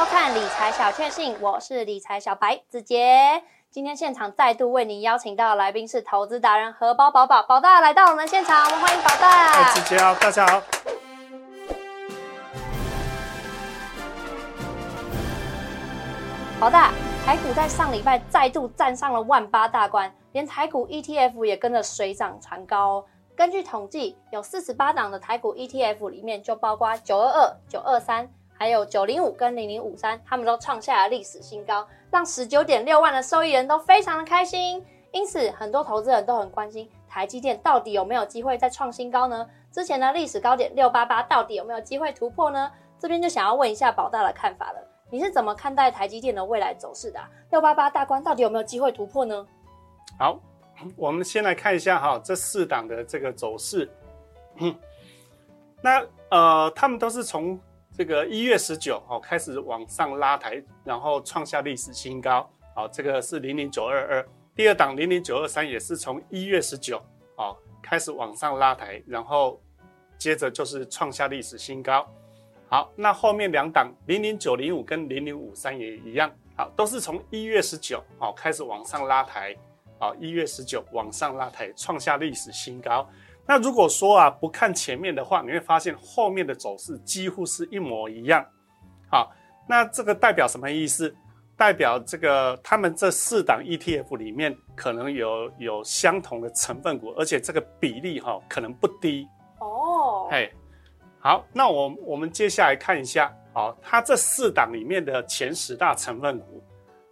收看理财小确幸，我是理财小白子杰。今天现场再度为您邀请到的来宾是投资达人荷包宝宝宝大来到我们现场，我们欢迎宝，大。子杰好，大家好。宝大，台股在上礼拜再度站上了万八大关，连台股 ETF 也跟着水涨船高。根据统计，有四十八档的台股 ETF 里面，就包括九二二、九二三，还有九零五跟零零五三，他们都创下了历史新高，让十九点六万的受益人都非常的开心。因此，很多投资人都很关心台积电到底有没有机会再创新高呢？之前的历史高点六八八到底有没有机会突破呢？这边就想要问一下宝大的看法了。你是怎么看待台积电的未来走势的、啊？六八八大关到底有没有机会突破呢？好，我们先来看一下哈，这四档的这个走势。那呃，他们都是从这个一月十九哦开始往上拉抬，然后创下历史新高。好，这个是零零九二二，第二档零零九二三也是从一月十九哦开始往上拉抬，然后接着就是创下历史新高。好，那后面两档零零九零五跟零零五三也一样，好，都是从一月十九好开始往上拉抬，好，一月十九往上拉抬，创下历史新高。那如果说啊不看前面的话，你会发现后面的走势几乎是一模一样。好，那这个代表什么意思？代表这个他们这四档 ETF 里面可能有有相同的成分股，而且这个比例哈、可能不低。哦，嘿，好，那我我们接下来看一下，好，它这四档里面的前十大成分股，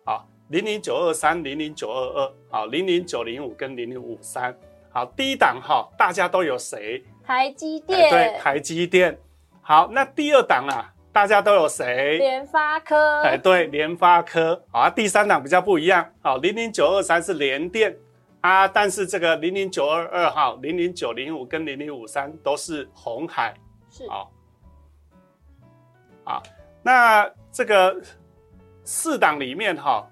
好，零零九二三、零零九二二，好，零零九零五跟零零五三，好，第一档哈，大家都有谁？台积哎电、对，台积电。好，那第二档啊，大家都有谁？联发科，哎，对，联发科。好啊，第三档比较不一样，好，零零九二三是联电啊，但是这个零零九二二号、零零九零五跟零零五三都是红海。是好，好，那这个四档里面哈，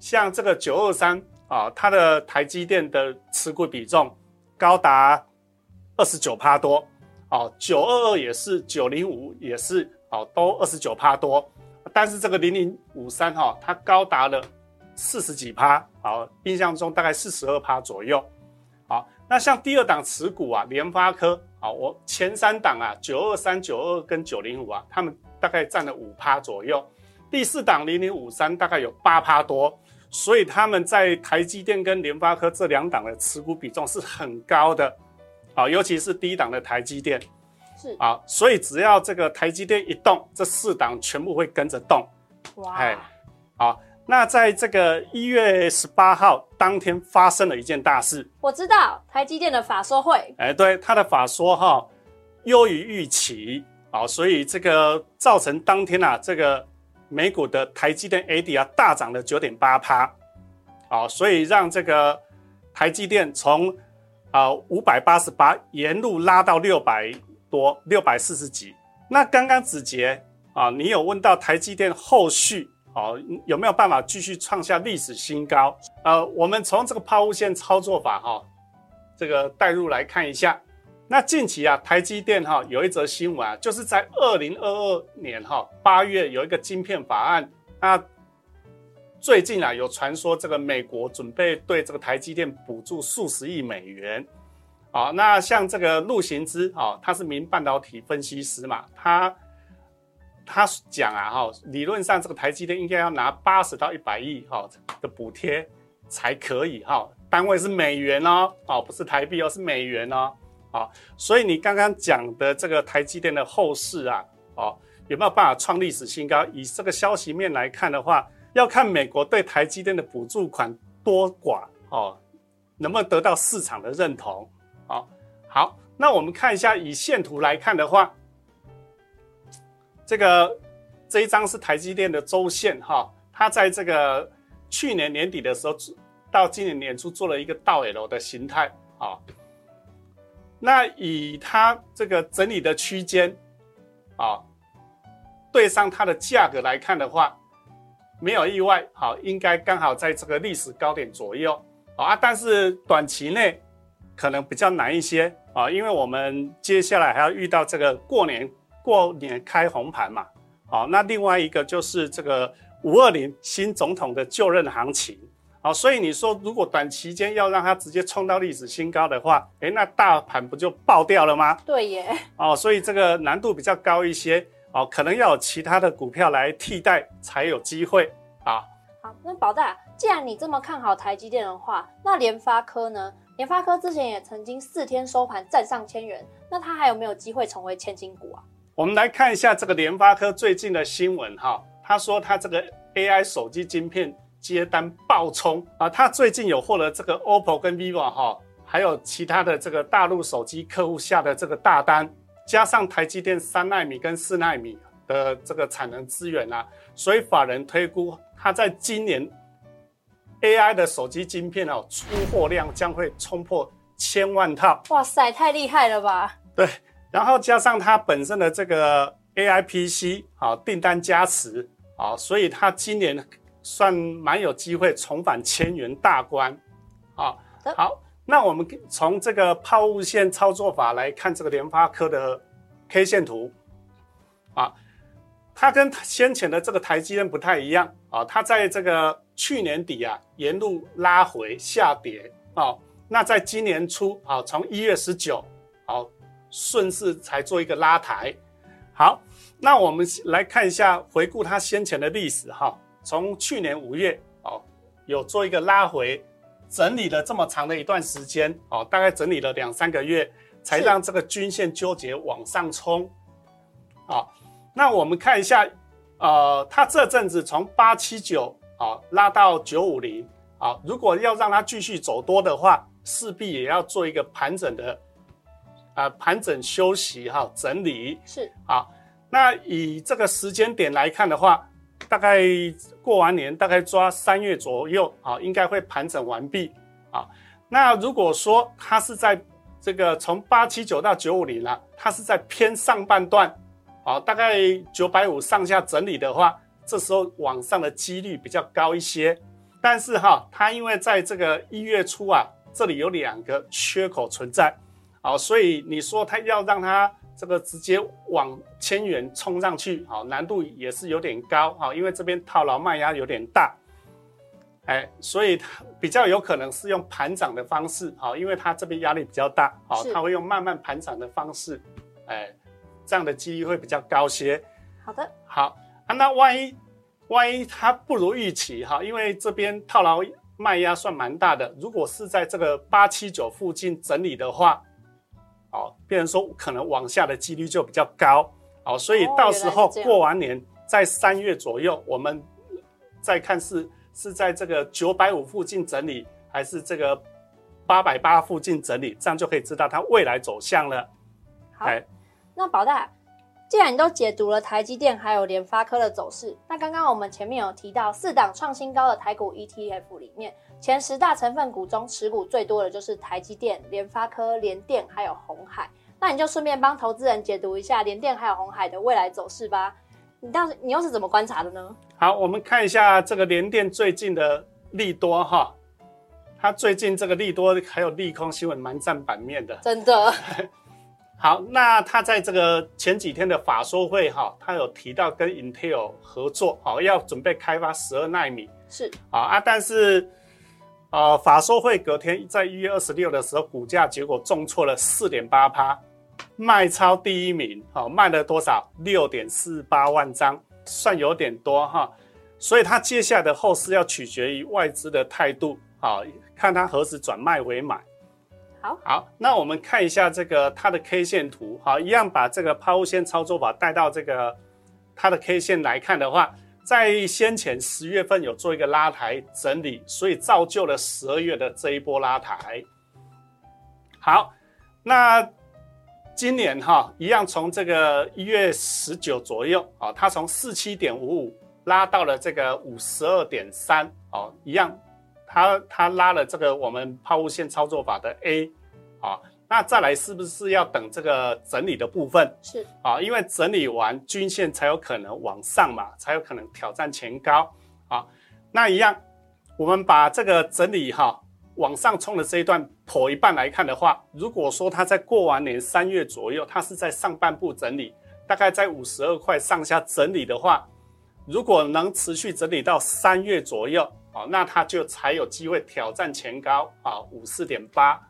像这个九二三啊，它的台积电的持股比重高达二十九趴多，哦，九二二也是，九零五也是，哦，都二十九趴多，但是这个零零五三哈，它高达了四十几趴，好，印象中大概四十二趴左右。好，那像第二档持股啊，联发科，好，我前三档啊，九二三、九二跟九零五啊，他们大概占了五趴左右。第四档零零五三大概有八趴多，所以他们在台积电跟联发科这两档的持股比重是很高的，啊，尤其是第一档的台积电，是，啊，所以只要这个台积电一动，这四档全部会跟着动。哇。哎，好，那在这个一月十八号当天发生了一件大事，我知道台积电的法说会，哎，对，他的法说哈优于预期，好，所以这个造成当天啊，这个美股的台积电 AD 啊大涨了九点八趴，啊，所以让这个台积电从啊五百八十八沿路拉到六百多，六百四十几。那刚刚子杰啊，你有问到台积电后续啊有没有办法继续创下历史新高？呃，我们从这个抛物线操作法哈、这个带入来看一下。那近期啊，台积电哈、有一则新闻啊，就是在二零二二年哈、八月有一个晶片法案，那最近啊有传说这个美国准备对这个台积电补助数十亿美元。好，那像这个陆行之啊，他是民半导体分析师嘛，他他讲啊哈，理论上这个台积电应该要拿八十到一百亿哈的补贴才可以哈，单位是美元哦，哦不是台币哦，是美元哦，啊，所以你刚刚讲的这个台积电的后市啊，哦有没有办法创历史新高？以这个消息面来看的话，要看美国对台积电的补助款多寡哦，能不能得到市场的认同？好，好，那我们看一下以线图来看的话，这个这一张是台积电的周线哈，它在这个去年年底的时候到今年年初做了一个倒 L 的形态啊。那以它这个整理的区间啊，对上它的价格来看的话，没有意外，好，应该刚好在这个历史高点左右啊。但是短期内可能比较难一些啊，因为我们接下来还要遇到这个过年过年开红盘嘛，好，那另外一个就是这个五二零新总统的就任行情。好，所以你说如果短期间要让它直接冲到历史新高的话，诶，那大盘不就爆掉了吗？对耶。哦，所以这个难度比较高一些。哦，可能要有其他的股票来替代才有机会啊。好，那宝大，既然你这么看好台积电的话，那联发科呢？联发科之前也曾经四天收盘站上千元，那它还有没有机会成为千金股啊？我们来看一下这个联发科最近的新闻哈，他说他这个 AI 手机晶片接单爆冲啊，他最近有获得这个 OPPO 跟 vivo 哈，还有其他的这个大陆手机客户下的这个大单。加上台积电三纳米跟四纳米的这个产能资源啊，所以法人推估，它在今年 AI 的手机晶片哦，出货量将会冲破千万套。哇塞，太厉害了吧？对，然后加上它本身的这个 AI PC 啊订单加持啊，所以它今年算蛮有机会重返千元大关。啊，好。那我们从这个抛物线操作法来看这个联发科的 K 线图，啊，它跟先前的这个台积电不太一样。啊，它在这个去年底啊沿路拉回下跌。啊，那在今年初啊从一月十九好顺势才做一个拉抬，好，那我们来看一下回顾它先前的历史哈，从去年五月哦有做一个拉回。整理了这么长的一段时间，哦，大概整理了两三个月，才让这个均线纠结往上冲，啊，那我们看一下，呃，它这阵子从八七九啊拉到九五零，啊，如果要让它继续走多的话，势必也要做一个盘整的，啊，盘整休息哈，整理是啊，那以这个时间点来看的话。大概过完年，大概抓三月左右啊，应该会盘整完毕啊。那如果说它是在这个从八七九到九五零了，它是在偏上半段啊，大概九百五上下整理的话，这时候往上的几率比较高一些。但是哈，它因为在这个一月初啊，这里有两个缺口存在啊，所以你说它要让它。这个直接往千元冲上去，好，难度也是有点高，好，因为这边套牢卖压有点大，哎，所以它比较有可能是用盘涨的方式，好，因为它这边压力比较大，好，它会用慢慢盘涨的方式，哎，这样的几率会比较高些。好的，好啊，那万一万一它不如预期，哈，因为这边套牢卖压算蛮大的，如果是在这个八七九附近整理的话。哦，变成说可能往下的几率就比较高，哦，所以到时候过完年，在三月左右，我们再看是是在这个九百五附近整理，还是这个八百八附近整理，这样就可以知道它未来走向了。好，那宝大，既然你都解读了台积电还有联发科的走势，那刚刚我们前面有提到四档创新高的台股 ETF 里面。前十大成分股中持股最多的就是台积电、联发科、联电还有红海。那你就顺便帮投资人解读一下联电还有红海的未来走势吧。你当时你又是怎么观察的呢？好，我们看一下这个联电最近的利多哈。它最近这个利多还有利空新闻蛮占版面的，真的。好，那他在这个前几天的法说会哈，他有提到跟 Intel 合作，好要准备开发十二纳米。是啊啊，但是。呃，法说会隔天在一月二十六的时候，股价结果重挫了四点八趴，卖超第一名，好卖了多少？六点四八万张，算有点多哈。所以它接下来的后市要取决于外资的态度，好看它何时转卖为买。好，那我们看一下这个它的 K 线图，好，一样把这个抛物线操作法带到这个它的 K 线来看的话。在先前十月份有做一个拉抬整理，所以造就了十二月的这一波拉抬。好，那今年哈一样从这个一月十九左右啊，它从四七点五五拉到了这个五十二点三哦，一样，它它拉了这个我们抛物线操作法的 A 啊。那再来是不是要等这个整理的部分？是啊，因为整理完均线才有可能往上嘛，才有可能挑战前高啊。那一样，我们把这个整理哈往上冲的这一段剖一半来看的话，如果说它在过完年三月左右，它是在上半部整理，大概在五十二块上下整理的话，如果能持续整理到三月左右，哦，那它就才有机会挑战前高啊，五四点八，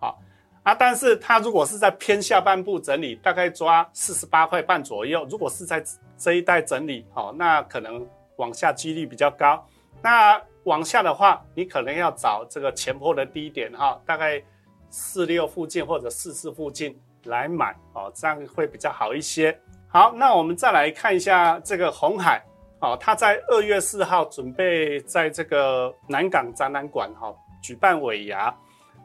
好啊。但是它如果是在偏下半部整理，大概抓四十八块半左右，如果是在这一带整理，哦，那可能往下几率比较高。那往下的话，你可能要找这个前坡的低点哈，大概四六附近或者四四附近来买哦，这样会比较好一些。好，那我们再来看一下这个红海哦，他在二月四号准备在这个南港展览馆哈举办尾牙，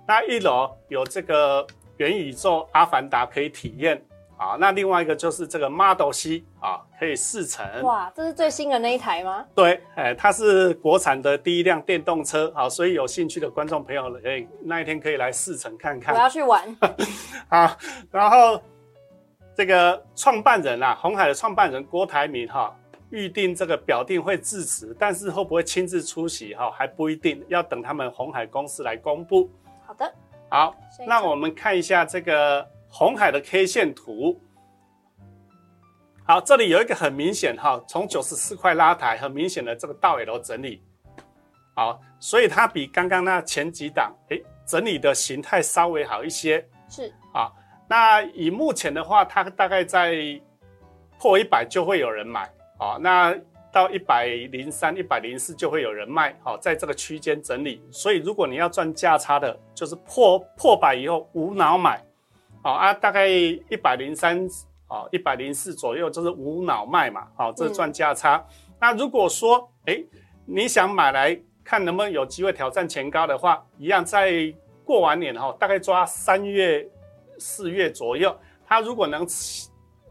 那一楼有这个元宇宙阿凡达可以体验。啊，那另外一个就是这个 Model C 啊，可以试乘。哇，这是最新的那一台吗？对，哎，它是国产的第一辆电动车，好，所以有兴趣的观众朋友，哎，那一天可以来试乘看看。我要去玩。好，然后这个创办人啊，红海的创办人郭台铭哈，预定这个表定会致辞，但是会不会亲自出席哈，还不一定要等他们红海公司来公布。好的，好，那我们看一下这个。红海的 K 线图，好，这里有一个很明显哈，从九十四块拉抬，很明显的这个倒 L 整理，好，所以它比刚刚那前几档，哎，整理的形态稍微好一些，是。啊，那以目前的话，它大概在破一百就会有人买，啊，那到一百零三、一百零四就会有人卖，好，在这个区间整理，所以如果你要赚价差的，就是破破百以后无脑买。好啊，大概一百零三，哦，一百零四左右，就是无脑卖嘛，好，这是赚价差。那如果说，哎，你想买来看能不能有机会挑战前高的话，一样在过完年哈，大概抓三月、四月左右，它如果能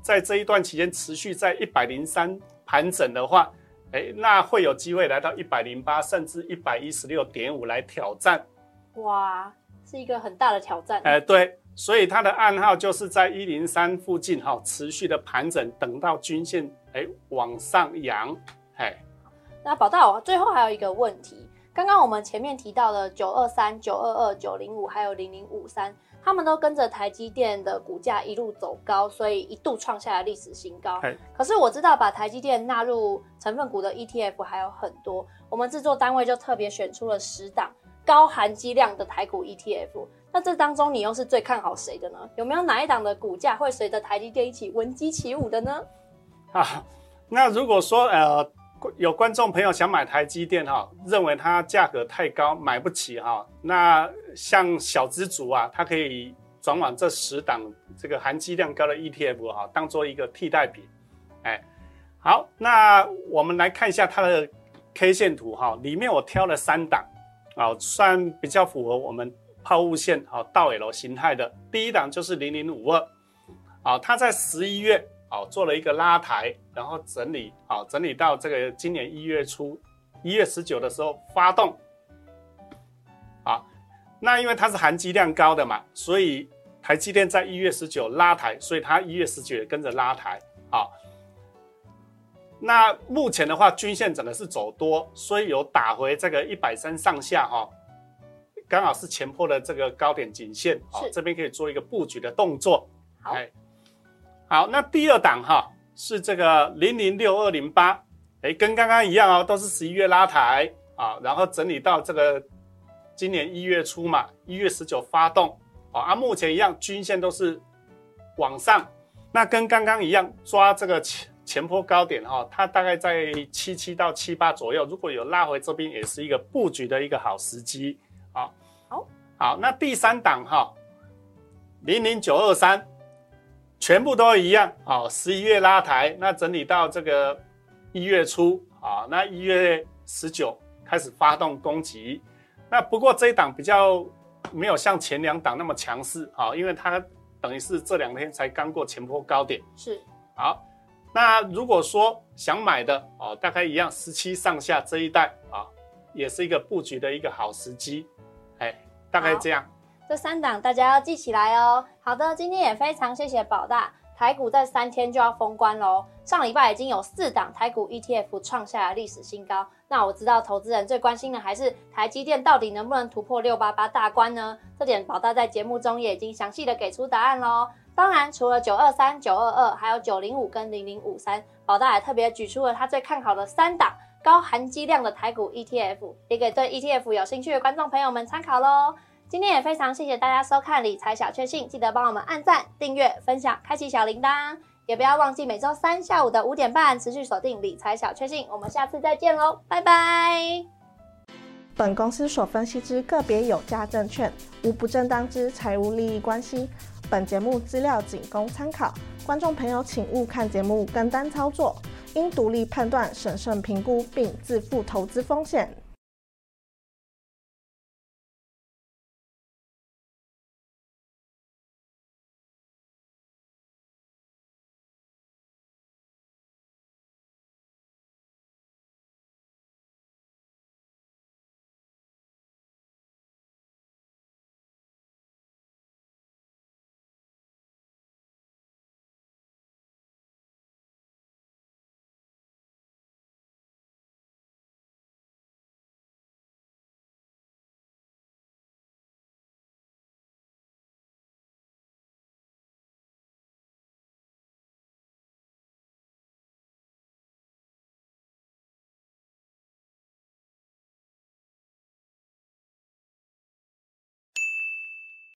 在这一段期间持续在一百零三盘整的话，哎，那会有机会来到一百零八，甚至一百一十六点五来挑战。哇，是一个很大的挑战。哎，对。所以它的暗号就是在一零三附近哈，持续的盘整，等到均线哎往上扬，哎。那宝大，最后还有一个问题，刚刚我们前面提到的九二三、九二二、九零五，还有零零五三，他们都跟着台积电的股价一路走高，所以一度创下了历史新高。可是我知道把台积电纳入成分股的 ETF 还有很多，我们制作单位就特别选出了十档高含积量的台股 ETF。那这当中你又是最看好谁的呢？有没有哪一档的股价会随着台积电一起闻鸡起舞的呢？啊，那如果说呃有观众朋友想买台积电哈，认为它价格太高买不起哈，那像小资族啊，它可以转往这十档这个含积量高的 ETF 哈，当做一个替代品。哎，好，那我们来看一下它的 K 线图哈，里面我挑了三档啊，算比较符合我们。抛物线好倒 L 形态的第一档就是零零五二，啊，它在十一月啊做了一个拉抬，然后整理哦整理到这个今年一月初一月十九的时候发动，啊，那因为它是含积量高的嘛，所以台积电在一月十九拉抬，所以它一月十九也跟着拉抬啊。那目前的话，均线整个是走多，所以有打回这个一百三上下哈。刚好是前坡的这个高点颈线，好，这边可以做一个布局的动作。好，好，那第二档哈是这个零零六二零八，哎，跟刚刚一样哦，都是十一月拉抬啊，然后整理到这个今年一月初嘛，一月十九发动，啊，目前一样均线都是往上，那跟刚刚一样抓这个前前坡高点哈，它大概在七七到七八左右，如果有拉回这边，也是一个布局的一个好时机。啊，好，好，那第三档哈，零零九二三，全部都一样，好，十一月拉抬，那整理到这个一月初，啊，那一月十九开始发动攻击，那不过这一档比较没有像前两档那么强势，啊，因为它等于是这两天才刚过前波高点，是，好，那如果说想买的，哦，大概一样十七上下这一带，啊，也是一个布局的一个好时机。哎，大概这样。这三档大家要记起来哦。好的，今天也非常谢谢宝大。台股在三天就要封关喽。上礼拜已经有四档台股 ETF 创下了历史新高。那我知道投资人最关心的还是台积电到底能不能突破六八八大关呢？这点宝大在节目中也已经详细的给出答案喽。当然，除了九二三、九二二，还有九零五跟零零五三，宝大也特别举出了他最看好的三档高含积量的台股 ETF，也给对 ETF 有兴趣的观众朋友们参考喽。今天也非常谢谢大家收看理财小确幸，记得帮我们按赞、订阅、分享、开启小铃铛，也不要忘记每周三下午的五点半持续锁定理财小确幸。我们下次再见喽，拜拜。本公司所分析之个别有价证券，无不正当之财务利益关系。本节目资料仅供参考，观众朋友请勿看节目跟单操作，应独立判断、审慎评估并自负投资风险。